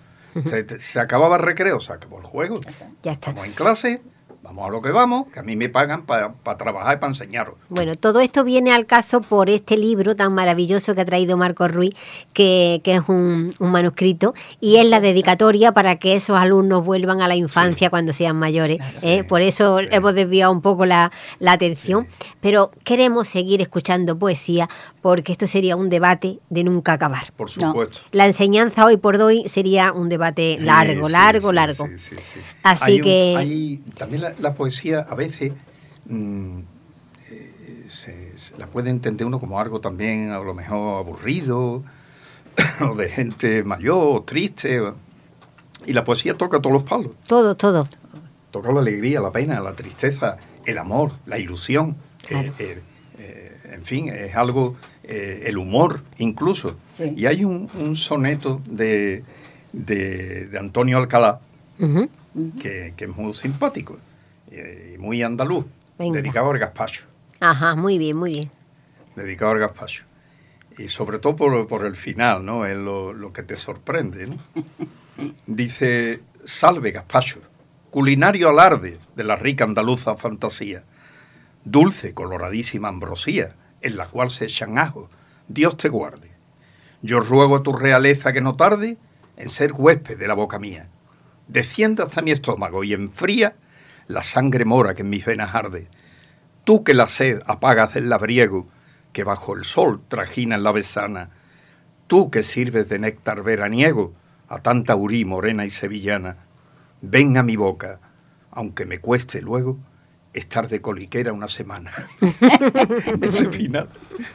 Se, se acababa el recreo, se acabó el juego. Ya está. Estamos en clase, vamos a lo que vamos, que a mí me pagan para trabajar y para enseñaros. Bueno, todo esto viene al caso por este libro tan maravilloso que ha traído Marco Ruiz, que, que es un, un manuscrito, y es la dedicatoria para que esos alumnos vuelvan a la infancia cuando sean mayores. ¿eh? Por eso Sí. hemos desviado un poco la, la atención, pero queremos seguir escuchando poesía porque esto sería un debate de nunca acabar. Por No. supuesto. La enseñanza hoy por hoy sería un debate largo, Sí, largo, sí, largo. sí, sí, sí. Así Hay un- que- hay- también la, la poesía a veces mm, eh, se, se la puede entender uno como algo también a lo mejor aburrido, [COUGHS] o de gente mayor, o triste. o- y la poesía toca todos los palos. Todo, todo. Toca la alegría, la pena, la tristeza, el amor, la ilusión. Claro. eh, eh, eh, en fin, es algo, eh, el humor incluso. Sí. Y hay un, un soneto de, de, de Antonio Alcalá que, que es muy simpático eh, y muy andaluz, Venga. dedicado al gazpacho, Ajá, muy bien, muy bien. dedicado al gazpacho. Y sobre todo por, por el final, ¿no? Es lo, lo que te sorprende, ¿no? [LAUGHS] Dice, salve gazpacho, culinario alarde de la rica andaluza fantasía, dulce, coloradísima ambrosía, en la cual se echan ajo, Dios te guarde. Yo ruego a tu realeza que no tarde en ser huésped de la boca mía. Descienda hasta mi estómago y enfría la sangre mora que en mis venas arde. Tú que la sed apagas del labriego, que bajo el sol trajina en la besana. Tú que sirves de néctar veraniego a tanta urí morena y sevillana. Ven a mi boca, aunque me cueste luego estar de coliquera una semana. [LAUGHS] ese final,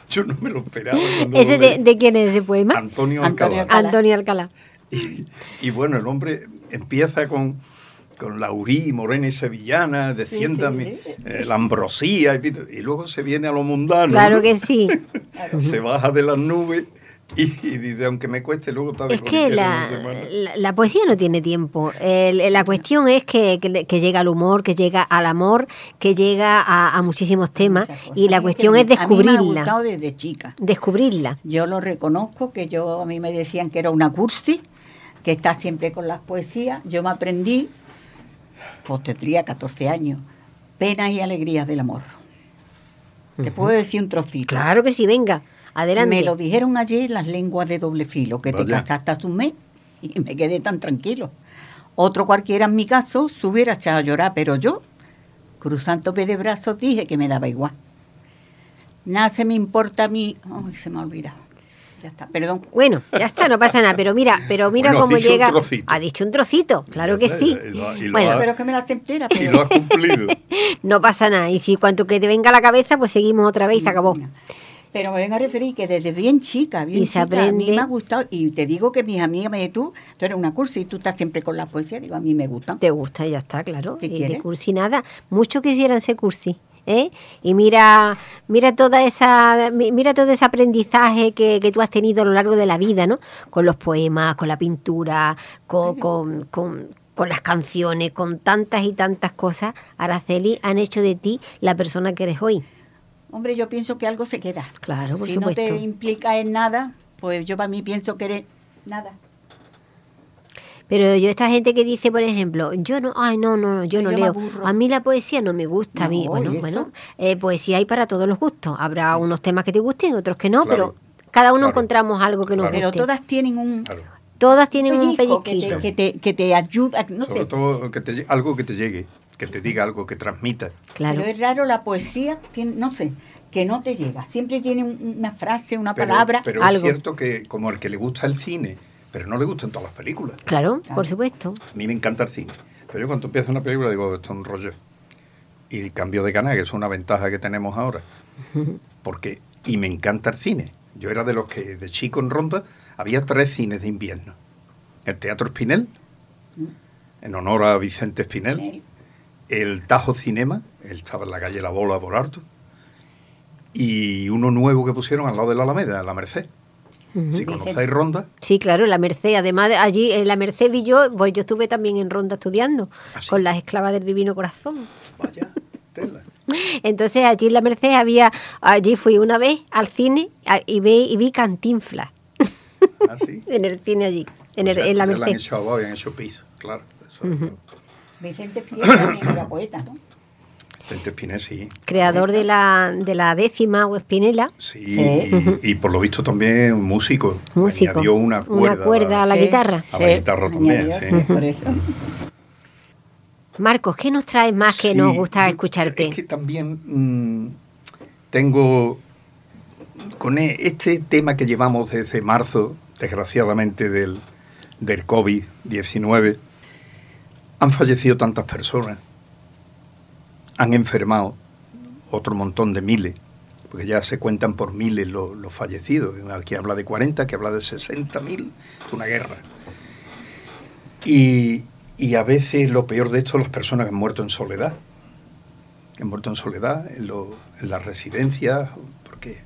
yo no me lo esperaba. ¿Ese de, quién es ese poema? Antonio Antonio Alcalá. Alcalá. Antonio Alcalá. Y, y bueno, el hombre empieza con, con la urí morena y sevillana, descienda Sí, sí, mi- sí. eh, la ambrosía, y, y luego se viene a lo mundano. Claro que sí. [LAUGHS] Se baja de las nubes y, [LAUGHS] y dice, aunque me cueste, luego está de Es que la, una semana". la- la poesía no tiene tiempo. El- la cuestión es que, que le- que llega al humor, que llega al amor, que llega a, a muchísimos temas y la que cuestión a es mí me ha descubrirla. gustado desde chica. Descubrirla. Yo lo reconozco, que yo a mí me decían que era una cursi, que está siempre con las poesías. Yo me aprendí, pues tendría 14 años, penas y alegrías del amor. Te puedo decir un trocito. Claro que sí, venga. Adelante. Me lo dijeron ayer las lenguas de doble filo, que te casaste hace un mes y me quedé tan tranquilo. Otro cualquiera en mi caso se hubiera echado a llorar, pero yo, cruzando de brazos, dije que me daba igual. Nada se me importa a mí. Ay, se me ha olvidado. Ya está, perdón. Bueno, ya está, no pasa nada. Pero mira, pero mira Bueno, cómo dicho un llega. trocito. Ha dicho un trocito, claro que sí. Y lo- y lo Bueno, ha- Pero que me la entera, y pero... lo has cumplido. [LAUGHS] no pasa nada. Y si cuanto que te venga a la cabeza, pues seguimos otra vez y se acabó. Pero me vengo a referir que desde bien chica, bien Y se chica, a mí me ha gustado. Y te digo que mis amigas me dicen, tú, tú eres una cursi y tú estás siempre con la poesía. Digo, a mí me gustan. Te gusta, ya está, claro. ¿Qué Y de cursi nada. Muchos quisieran ser cursi. ¿eh? Y mira, mira toda esa, mi- mira todo ese aprendizaje que, que tú has tenido a lo largo de la vida, ¿no? Con los poemas, con la pintura, con, con, con- con las canciones, con tantas y tantas cosas, Araceli, han hecho de ti la persona que eres hoy. Hombre, yo pienso que algo se queda. Claro, por si supuesto. no te implica en nada, pues yo para mí pienso que eres nada. Pero yo, esta gente que dice, por ejemplo, yo no, ay, no, no, no, yo no leo. A mí la poesía no me gusta. a mí, No, bueno, bueno, eh, poesía hay para todos los gustos. Habrá unos temas que te gusten, otros que no, Claro. pero cada uno Claro. encontramos algo que nos Claro. Pero guste. todas tienen un Claro. Todas tienen un pellizco que pellizquito. te, que, te, que te ayuda, no Sobre sé. todo que te algo que te llegue, que te diga algo, que transmita. Claro. Pero es raro la poesía, que no sé, que no te llega. Siempre tiene un- una frase, una Pero, palabra. pero algo. es cierto que como el que le gusta el cine, pero no le gustan todas las películas. Claro, Claro. por supuesto. A mí me encanta el cine. Pero yo cuando empiezo una película digo, esto es un rollo. Y cambio de canal, que es una ventaja que tenemos ahora. [LAUGHS] Porque, y me encanta el cine. Yo era de los que de chico en Ronda había tres cines de invierno. El Teatro Espinel, en honor a Vicente Espinel. El Tajo Cinema, él estaba en la calle La Bola por Harto. Y uno nuevo que pusieron al lado de la Alameda, La Merced. Si conocéis Ronda. Sí, claro, la Merced. Además, allí en la Merced vi yo, pues yo estuve también en Ronda estudiando ¿Ah, sí? con las esclavas del Divino Corazón. Vaya, tela. [LAUGHS] Entonces allí en la Merced había, allí fui una vez al cine y vi, y vi Cantinflas ¿Ah, sí? [LAUGHS] en el cine allí, en, el- Ya- en la han Merced. hecho abajo y han hecho piso, claro. Eso es- Vicente Espinel también era [COUGHS] poeta, ¿no? Vicente Espinel, sí. Creador de la, de la décima o espinela. Sí, Sí. Y, y por lo visto también un músico. Músico. Añadió una cuerda, cuerda a la Sí, guitarra. A la guitarra también, añadió, sí. Por eso. Marcos, ¿qué nos traes más que Sí, nos gusta escucharte? Es que también mm, tengo con e- este tema que llevamos desde marzo, desgraciadamente, del, del COVID-19, han fallecido tantas personas, han enfermado otro montón de miles, porque ya se cuentan por miles los, los fallecidos. Aquí habla de 40, que habla de 60 mil, es una guerra. Y, y a veces lo peor de esto las personas que han muerto en soledad. Que han muerto en soledad, en, lo- en las residencias, porque eh,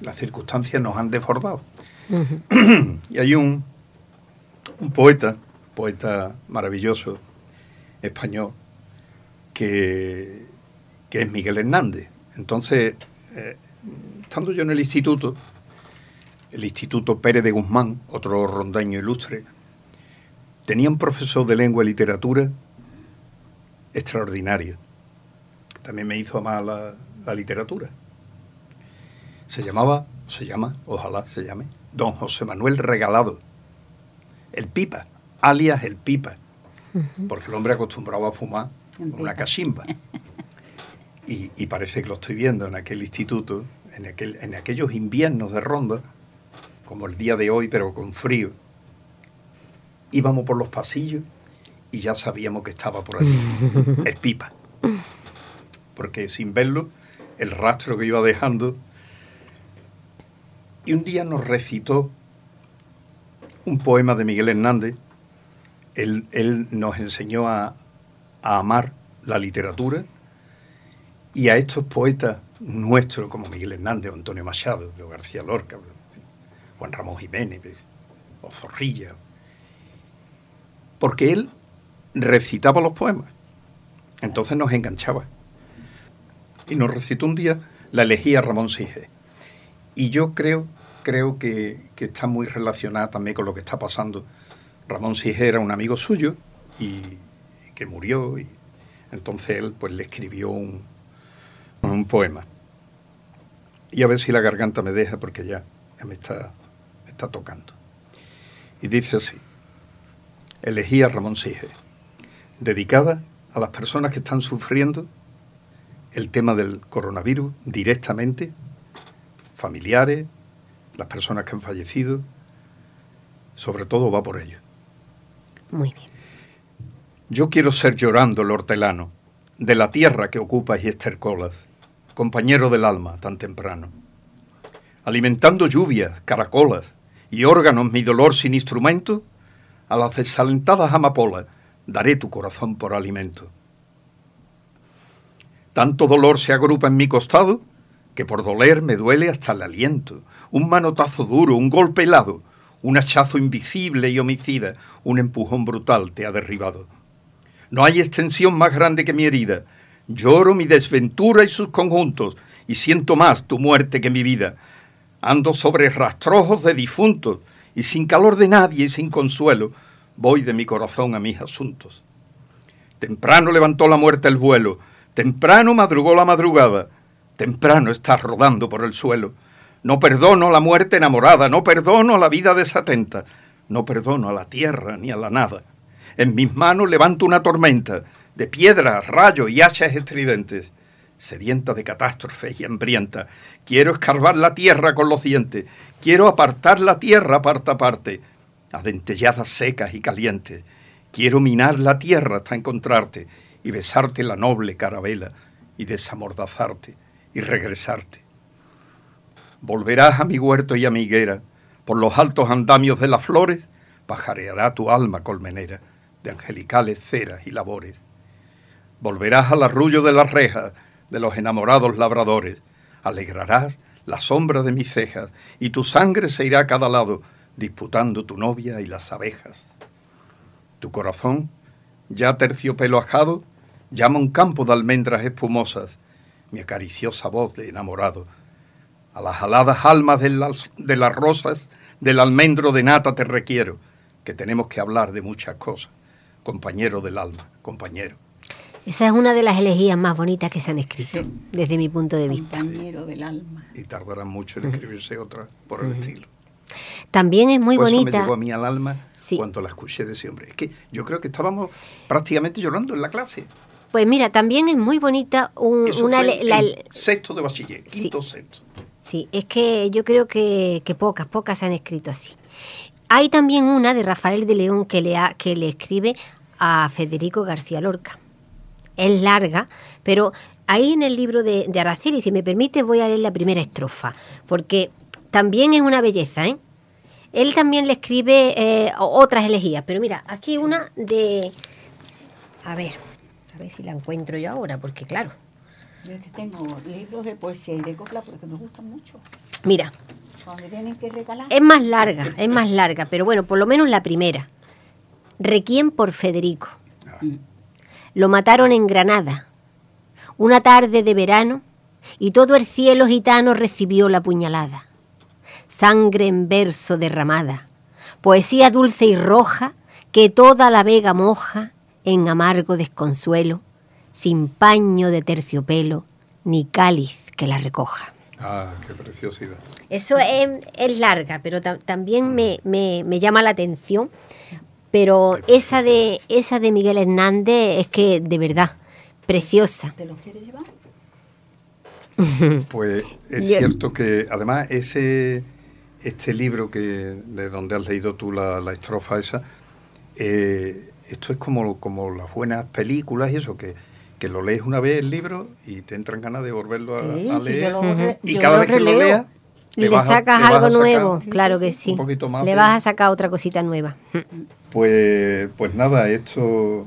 las circunstancias nos han desbordado. [CLEARS THROAT] Y hay un, un poeta, poeta maravilloso, español, que, que es Miguel Hernández. Entonces, eh, estando yo en el instituto, el Instituto Pérez de Guzmán, otro rondeño ilustre, tenía un profesor de lengua y literatura extraordinario. También me hizo amar la, la literatura. Se llamaba, se llama, ojalá se llame, don José Manuel Regalado, el Pipa, alias el Pipa, porque el hombre acostumbraba a fumar una cachimba. [LAUGHS] Y, y parece que lo estoy viendo en aquel instituto, en, aquel, en aquellos inviernos de ronda, como el día de hoy, pero con frío. Íbamos por los pasillos y ya sabíamos que estaba por allí, [LAUGHS] el Pipa. Porque sin verlo, el rastro que iba dejando. Y un día nos recitó un poema de Miguel Hernández. Él, nos enseñó a, amar la literatura y a estos poetas nuestros como Miguel Hernández, o Antonio Machado, o García Lorca, Juan Ramón Jiménez, ¿ves? o Zorrilla, porque él recitaba los poemas, entonces nos enganchaba. Y nos recitó un día la elegía Ramón Sige. Y yo creo, creo que está muy relacionada también con lo que está pasando. Ramón Sige era un amigo suyo y que murió y entonces él pues le escribió un, un poema. Y a ver si la garganta me deja porque ya, ya me, está, me está tocando. Y dice así, elegí a Ramón Sige, dedicada a las personas que están sufriendo el tema del coronavirus directamente, familiares, las personas que han fallecido, sobre todo va por ellos. Muy bien. Yo quiero ser llorando el hortelano, de la tierra que ocupas y estercolas, compañero del alma tan temprano. Alimentando lluvias, caracolas y órganos mi dolor sin instrumento, a las desalentadas amapolas daré tu corazón por alimento. Tanto dolor se agrupa en mi costado que por doler me duele hasta el aliento. Un manotazo duro, un golpe helado, un hachazo invisible y homicida, un empujón brutal te ha derribado. No hay extensión más grande que mi herida. Lloro mi desventura y sus conjuntos, y siento más tu muerte que mi vida. Ando sobre rastrojos de difuntos, y sin calor de nadie y sin consuelo, voy de mi corazón a mis asuntos. Temprano levantó la muerte el vuelo, temprano madrugó la madrugada, temprano estás rodando por el suelo. No perdono la muerte enamorada, no perdono la vida desatenta, no perdono a la tierra ni a la nada. En mis manos levanto una tormenta de piedras, rayos y hachas estridentes. Sedienta de catástrofes y hambrienta, quiero escarbar la tierra con los dientes, quiero apartar la tierra parte a parte, a dentelladas secas y calientes. Quiero minar la tierra hasta encontrarte y besarte la noble carabela y desamordazarte y regresarte. Volverás a mi huerto y a mi higuera, por los altos andamios de las flores, pajareará tu alma colmenera de angelicales ceras y labores. Volverás al arrullo de las rejas de los enamorados labradores, alegrarás la sombra de mis cejas, y tu sangre se irá a cada lado, disputando tu novia y las abejas. Tu corazón, ya terciopelo ajado, llama un campo de almendras espumosas, mi acariciosa voz de enamorado. A las aladas almas de las, de las rosas, del almendro de nata te requiero, que tenemos que hablar de muchas cosas. Compañero del alma, compañero. Esa es una de las elegías más bonitas que se han escrito, Sí. desde mi punto de vista. Compañero del alma. Y tardarán mucho en escribirse otra por el estilo. También es muy Por eso me bonita. llegó a mí al alma Sí. cuando la escuché de ese hombre. Es que yo creo que estábamos prácticamente llorando en la clase. Pues mira, también es muy bonita un- Eso una... fue sexto de bachiller, Sí. quinto sexto. Sí, es que yo creo que, que pocas, pocas se han escrito así. Hay también una de Rafael de León que le, ha- que le escribe a Federico García Lorca. Es larga, pero ahí en el libro de, de Araceli, si me permite, voy a leer la primera estrofa, porque también es una belleza, ¿eh? Él también le escribe eh, otras elegías, pero mira, aquí una de... A ver, a ver si la encuentro yo ahora, porque claro, Yo es que tengo libros de poesía y de copla porque me gustan mucho. mira, Cuando tienen que regalar. Es más larga, es más larga, pero bueno, por lo menos la primera. Requiem por Federico. Mm. Lo mataron en Granada. Una tarde de verano y todo el cielo gitano recibió la puñalada. Sangre en verso derramada. Poesía dulce y roja que toda la vega moja en amargo desconsuelo, sin paño de terciopelo ni cáliz que la recoja. Ah, qué preciosidad. Eso es, es larga, pero ta- también me, me- me llama la atención. Pero esa de, esa de Miguel Hernández es que, de verdad, preciosa. ¿Te los quieres llevar? [LAUGHS] Pues es Yo- cierto que además ese este libro que de donde has leído tú la, la estrofa esa, eh, esto es como, como las buenas películas y eso, que, que lo lees una vez el libro y te entran ganas de volverlo a, Sí, a leer. yo lo re- y yo cada lo vez que lo leas, Le, sacas le a algo nuevo, claro que sí, un poquito más Le de- vas a sacar otra cosita nueva. Pues, pues nada, esto,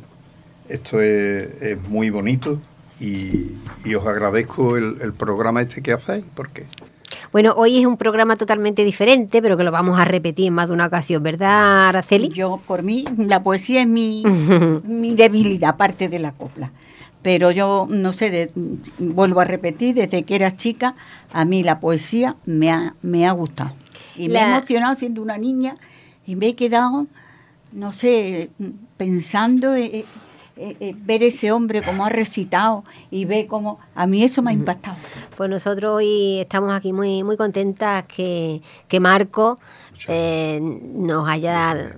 esto es, es muy bonito y, y os agradezco el, el programa este que hacéis, porque Bueno, hoy es un programa totalmente diferente, pero que lo vamos a repetir en más de una ocasión, ¿verdad, Araceli? Yo, por mí, la poesía es mi, [LAUGHS] mi debilidad, aparte de la copla. Pero yo, no sé, de- vuelvo a repetir, desde que era chica, a mí la poesía me ha, me ha gustado. Y me ha emocionado siendo una niña y me he quedado, no sé, pensando en, en- en ver ese hombre como ha recitado y ve cómo... A mí eso me ha impactado. Pues nosotros hoy estamos aquí muy, muy contentas que, que Marco eh, nos haya eh,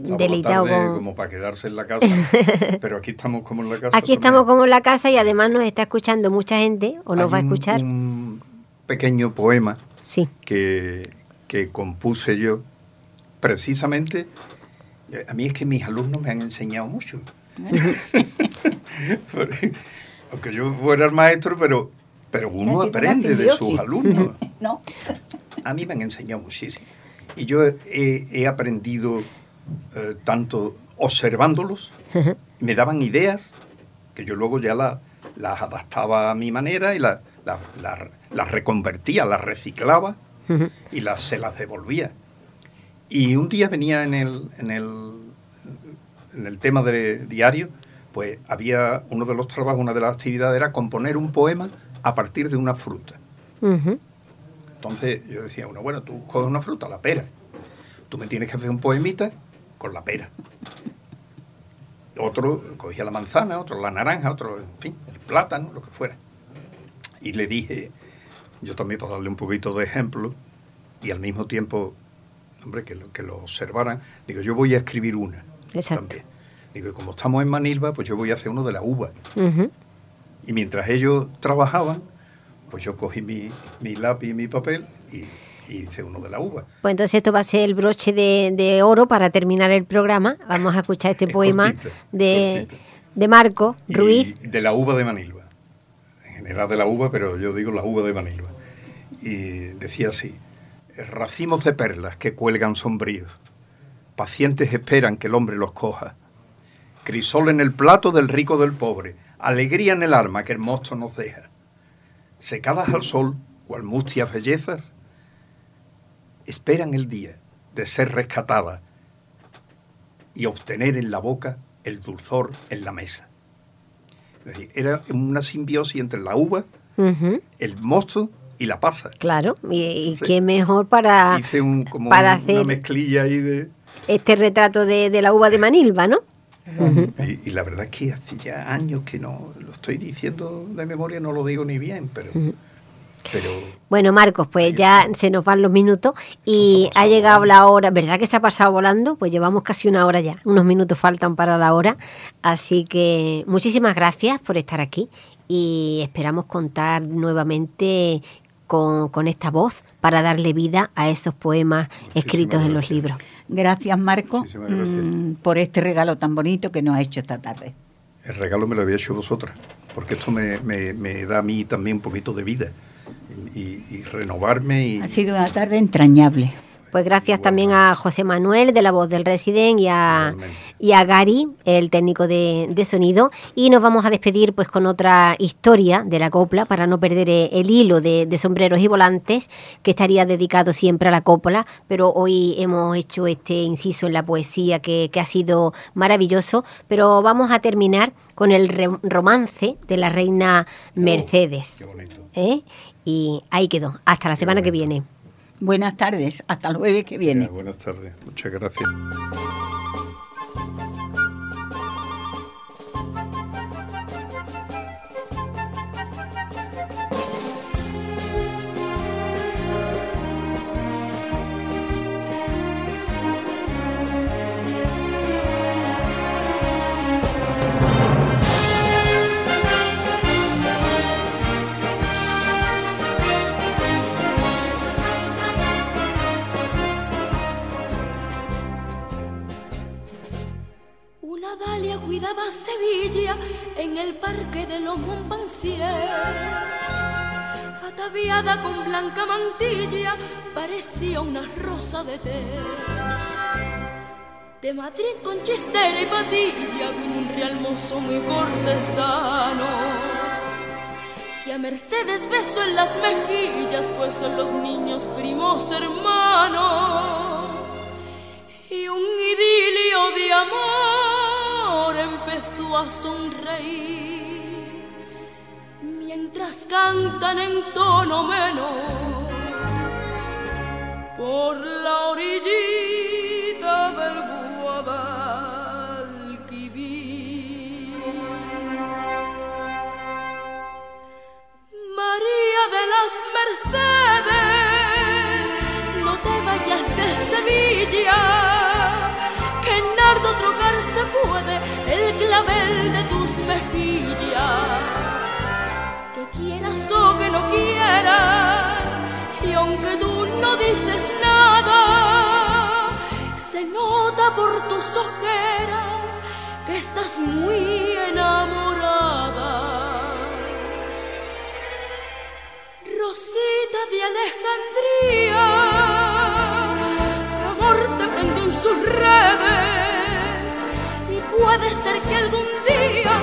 deleitado tarde con... como para quedarse en la casa, [LAUGHS] pero aquí estamos como en la casa. Aquí también. estamos como en la casa y además nos está escuchando mucha gente o nos Hay va a escuchar. Un pequeño poema Sí. que, que compuse yo precisamente. eh, A mí es que mis alumnos me han enseñado mucho. [LAUGHS] Aunque yo fuera el maestro, pero, pero uno aprende de sus alumnos. [LAUGHS] ¿No? A mí me han enseñado muchísimo. Y yo he, he aprendido eh, tanto observándolos, me daban ideas que yo luego ya la- las adaptaba a mi manera y la- la- la- las reconvertía, las reciclaba y las, se las devolvía. Y un día venía en el, en el, en el tema de diario, pues había uno de los trabajos, una de las actividades era componer un poema a partir de una fruta. Entonces yo decía, bueno, bueno, tú coges una fruta, la pera. Tú me tienes que hacer un poemita con la pera. Otro cogía la manzana, otro la naranja, otro, en fin, el plátano, lo que fuera. Y le dije, yo también para darle un poquito de ejemplo y al mismo tiempo, hombre, que lo, que lo observaran, digo, yo voy a escribir una. Exacto. También. Digo, como estamos en Manilva, pues yo voy a hacer uno de la uva. Ujú. Y mientras ellos trabajaban, pues yo cogí mi, mi lápiz y mi papel y, y hice uno de la uva. Pues entonces esto va a ser el broche de, de oro para terminar el programa. Vamos a escuchar este [LAUGHS] Es poema cortito, de, cortito. de Marco Y Ruiz. de la uva de Manilva. En general de la uva, pero yo digo la uva de Manilva. Y decía así, racimos de perlas que cuelgan sombríos, pacientes esperan que el hombre los coja. Crisol en el plato del rico del pobre, alegría en el alma que el mosto nos deja. Secadas al sol, cual mustias bellezas, esperan el día de ser rescatadas y obtener en la boca el dulzor en la mesa. Es decir, era una simbiosis entre la uva, el mosto y la pasa. Claro, y, qué mejor para, Hice un, como para un- hacer una mezclilla ahí de... este retrato de, de la uva de Manilva, ¿no? Y, y la verdad es que hace ya años que no lo estoy diciendo de memoria, no lo digo ni bien, pero, pero Bueno, Marcos, pues ya se nos van los minutos y ha llegado volando. la hora, ¿verdad que se ha pasado volando? Pues llevamos casi una hora ya, unos minutos faltan para la hora, así que muchísimas gracias por estar aquí y esperamos contar nuevamente con, con esta voz para darle vida a esos poemas escritos en los libros. Gracias, Marco, gracias. mm, por este regalo tan bonito que nos ha hecho esta tarde. el regalo me lo había hecho vosotras, porque esto me, me- me da a mí también un poquito de vida y, y- renovarme y Ha sido una tarde entrañable. Pues gracias también a José Manuel de la voz del Resident y a, y a Gary, el técnico de, de sonido. Y nos vamos a despedir pues con otra historia de la copla para no perder eh, el hilo de, de sombreros y volantes que estaría dedicado siempre a la copla. Pero hoy hemos hecho este inciso en la poesía que, que ha sido maravilloso. Pero vamos a terminar con el re- romance de la reina Mercedes. qué bonito. ¿eh? Y ahí quedó. Hasta la semana que viene. Buenas tardes, hasta el jueves que viene. Ya, buenas tardes, muchas gracias. Sevilla en el parque de los Montpensier. Ataviada con blanca mantilla, parecía una rosa de té. De Madrid con chistera y patilla vino un real mozo muy cortesano. Y a Mercedes beso en las mejillas, pues son los niños primos hermanos y un idilio de amor empezó a sonreír mientras cantan en tono menor por la orillita del Guadalquivir. María de las Mercedes, no te vayas de Sevilla, clavel de tus mejillas. Que quieras o que no quieras, y aunque tú no dices nada, se nota por tus ojeras que estás muy enamorada. Rosita de Alejandría, amor te prende en sus redes puede ser que algún día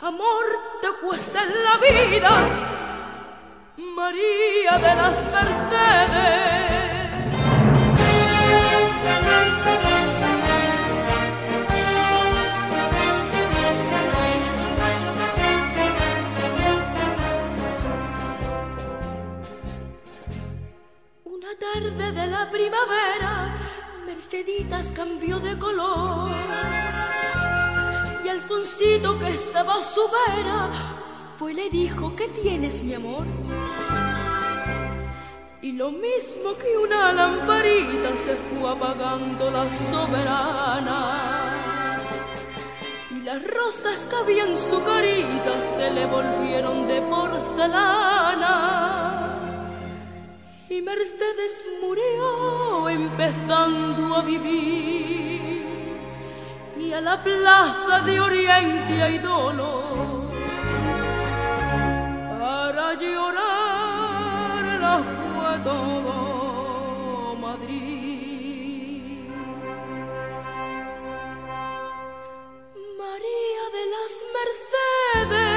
amor te cueste la vida, María de las Mercedes. Una tarde de la primavera, Merceditas cambió de color. Y Alfonsito, que estaba a su vera, fue y le dijo: ¿Qué tienes, mi amor? Y lo mismo que una lamparita se fue apagando la soberana. Y las rosas que había en su carita se le volvieron de porcelana. Y Mercedes murió empezando a vivir. Y a la plaza de Oriente hay dolor. Para llorar la fue todo Madrid. María de las Mercedes,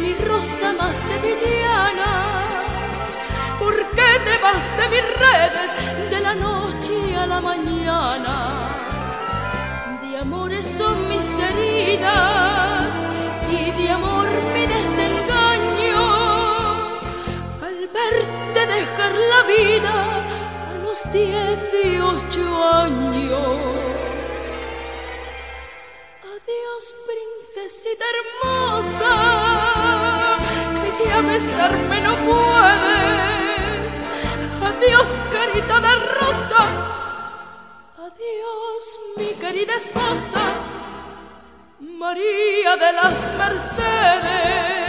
mi rosa más sevillana. ¿Por qué te vas de mis redes de la noche a la mañana? De amores son mis heridas y de amor mi desengaño. Al verte dejar la vida a los dieciocho años. princesita hermosa, que ya besarme no puedes. Adiós, carita de rosa. Adiós, mi querida esposa, María de las Mercedes.